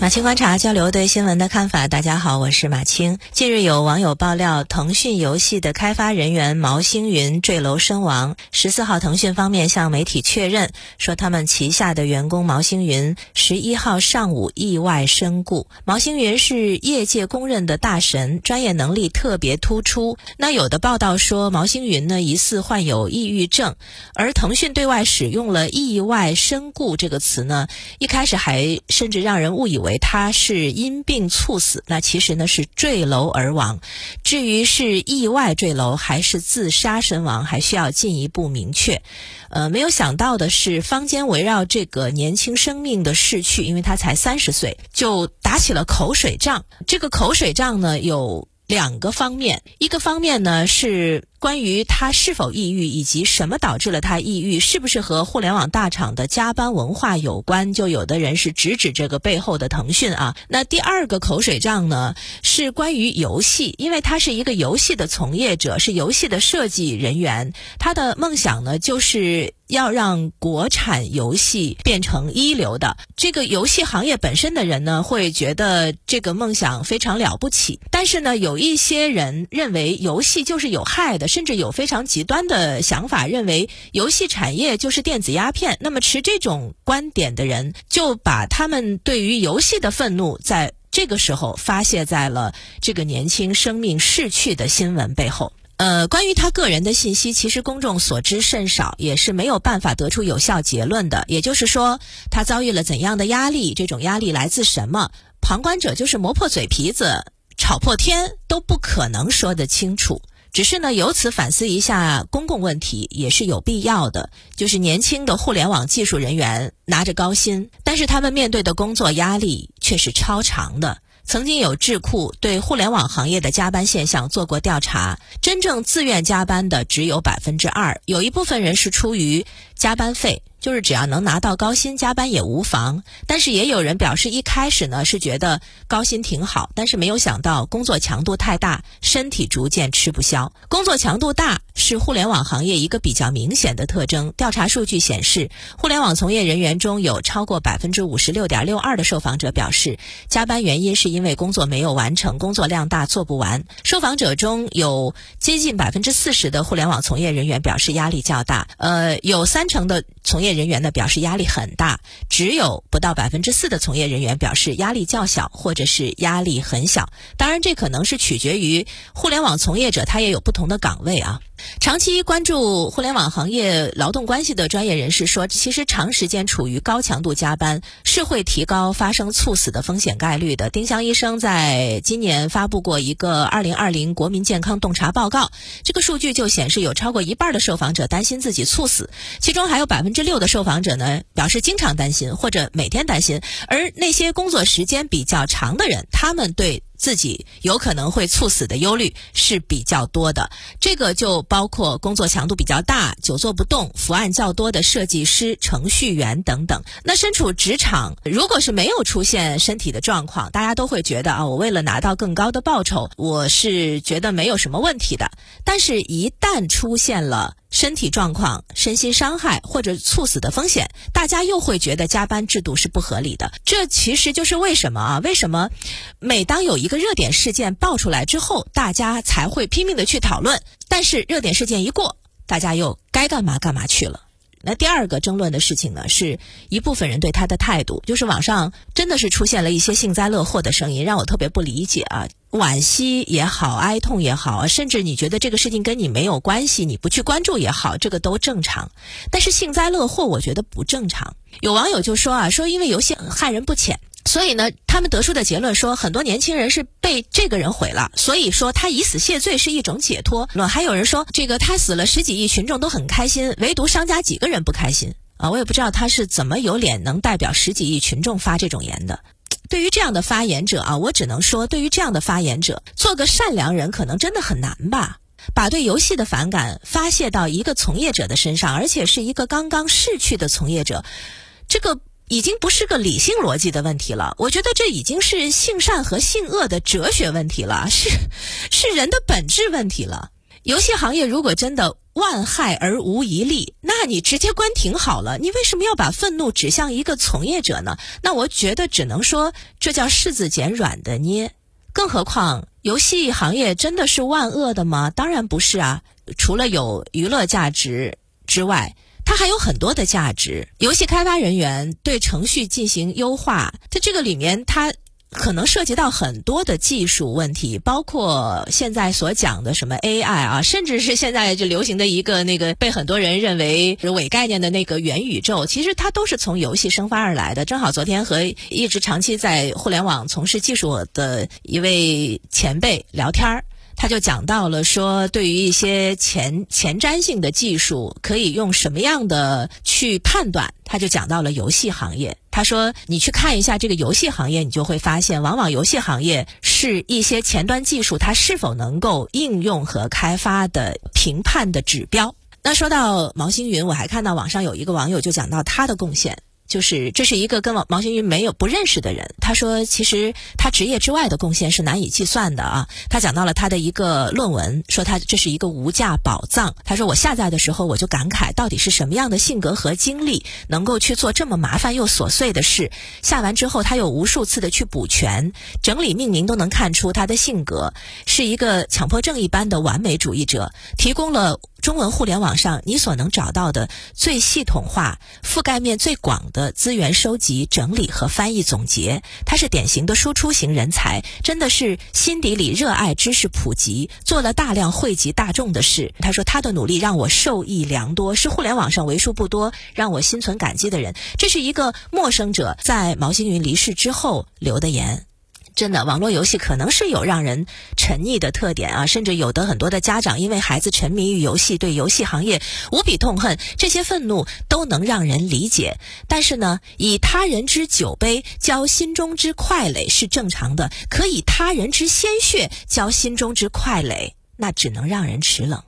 马青观察交流对新闻的看法。大家好，我是马青。近日有网友爆料，腾讯游戏的开发人员毛星云坠楼身亡。十四号，腾讯方面向媒体确认说，他们旗下的员工毛星云十一号上午意外身故。毛星云是业界公认的大神，专业能力特别突出。那有的报道说，毛星云呢疑似患有抑郁症，而腾讯对外使用了“意外身故”这个词呢，一开始还甚至让人误以为。他是因病猝死，那其实呢是坠楼而亡。至于是意外坠楼还是自杀身亡，还需要进一步明确。呃，没有想到的是，坊间围绕这个年轻生命的逝去，因为他才三十岁，就打起了口水仗。这个口水仗呢有。两个方面，一个方面呢是关于他是否抑郁，以及什么导致了他抑郁，是不是和互联网大厂的加班文化有关？就有的人是直指这个背后的腾讯啊。那第二个口水仗呢是关于游戏，因为他是一个游戏的从业者，是游戏的设计人员，他的梦想呢就是。要让国产游戏变成一流的，这个游戏行业本身的人呢，会觉得这个梦想非常了不起。但是呢，有一些人认为游戏就是有害的，甚至有非常极端的想法，认为游戏产业就是电子鸦片。那么持这种观点的人，就把他们对于游戏的愤怒，在这个时候发泄在了这个年轻生命逝去的新闻背后。呃，关于他个人的信息，其实公众所知甚少，也是没有办法得出有效结论的。也就是说，他遭遇了怎样的压力？这种压力来自什么？旁观者就是磨破嘴皮子吵破天都不可能说得清楚。只是呢，由此反思一下公共问题也是有必要的。就是年轻的互联网技术人员拿着高薪，但是他们面对的工作压力却是超长的。曾经有智库对互联网行业的加班现象做过调查，真正自愿加班的只有百分之二，有一部分人是出于加班费。就是只要能拿到高薪，加班也无妨。但是也有人表示，一开始呢是觉得高薪挺好，但是没有想到工作强度太大，身体逐渐吃不消。工作强度大是互联网行业一个比较明显的特征。调查数据显示，互联网从业人员中有超过百分之五十六点六二的受访者表示，加班原因是因为工作没有完成，工作量大做不完。受访者中有接近百分之四十的互联网从业人员表示压力较大，呃，有三成的从业。人员呢表示压力很大，只有不到百分之四的从业人员表示压力较小，或者是压力很小。当然，这可能是取决于互联网从业者，他也有不同的岗位啊。长期关注互联网行业劳动关系的专业人士说，其实长时间处于高强度加班是会提高发生猝死的风险概率的。丁香医生在今年发布过一个二零二零国民健康洞察报告，这个数据就显示有超过一半的受访者担心自己猝死，其中还有百分之六的受访者呢表示经常担心或者每天担心，而那些工作时间比较长的人，他们对。自己有可能会猝死的忧虑是比较多的，这个就包括工作强度比较大、久坐不动、伏案较多的设计师、程序员等等。那身处职场，如果是没有出现身体的状况，大家都会觉得啊，我为了拿到更高的报酬，我是觉得没有什么问题的。但是，一旦出现了，身体状况、身心伤害或者猝死的风险，大家又会觉得加班制度是不合理的。这其实就是为什么啊？为什么每当有一个热点事件爆出来之后，大家才会拼命的去讨论，但是热点事件一过，大家又该干嘛干嘛去了。那第二个争论的事情呢，是一部分人对他的态度，就是网上真的是出现了一些幸灾乐祸的声音，让我特别不理解啊。惋惜也好，哀痛也好，甚至你觉得这个事情跟你没有关系，你不去关注也好，这个都正常。但是幸灾乐祸，我觉得不正常。有网友就说啊，说因为游戏害人不浅，所以呢，他们得出的结论说，很多年轻人是被这个人毁了，所以说他以死谢罪是一种解脱。那还有人说，这个他死了，十几亿群众都很开心，唯独商家几个人不开心啊？我也不知道他是怎么有脸能代表十几亿群众发这种言的。对于这样的发言者啊，我只能说，对于这样的发言者，做个善良人可能真的很难吧。把对游戏的反感发泄到一个从业者的身上，而且是一个刚刚逝去的从业者，这个已经不是个理性逻辑的问题了。我觉得这已经是性善和性恶的哲学问题了，是是人的本质问题了。游戏行业如果真的万害而无一利，那你直接关停好了。你为什么要把愤怒指向一个从业者呢？那我觉得只能说这叫柿子捡软的捏。更何况，游戏行业真的是万恶的吗？当然不是啊！除了有娱乐价值之外，它还有很多的价值。游戏开发人员对程序进行优化，在这个里面，它。可能涉及到很多的技术问题，包括现在所讲的什么 AI 啊，甚至是现在就流行的一个那个被很多人认为是伪概念的那个元宇宙，其实它都是从游戏生发而来的。正好昨天和一直长期在互联网从事技术的一位前辈聊天儿。他就讲到了说，对于一些前前瞻性的技术，可以用什么样的去判断？他就讲到了游戏行业。他说，你去看一下这个游戏行业，你就会发现，往往游戏行业是一些前端技术它是否能够应用和开发的评判的指标。那说到毛星云，我还看到网上有一个网友就讲到他的贡献。就是这是一个跟王王星云没有不认识的人。他说，其实他职业之外的贡献是难以计算的啊。他讲到了他的一个论文，说他这是一个无价宝藏。他说我下载的时候我就感慨，到底是什么样的性格和经历能够去做这么麻烦又琐碎的事？下完之后，他有无数次的去补全、整理、命名，都能看出他的性格是一个强迫症一般的完美主义者，提供了。中文互联网上你所能找到的最系统化、覆盖面最广的资源收集、整理和翻译总结，他是典型的输出型人才，真的是心底里热爱知识普及，做了大量惠及大众的事。他说他的努力让我受益良多，是互联网上为数不多让我心存感激的人。这是一个陌生者在毛星云离世之后留的言。真的，网络游戏可能是有让人沉溺的特点啊，甚至有的很多的家长因为孩子沉迷于游戏，对游戏行业无比痛恨，这些愤怒都能让人理解。但是呢，以他人之酒杯浇心中之快垒是正常的，可以他人之鲜血浇心中之快垒，那只能让人齿冷。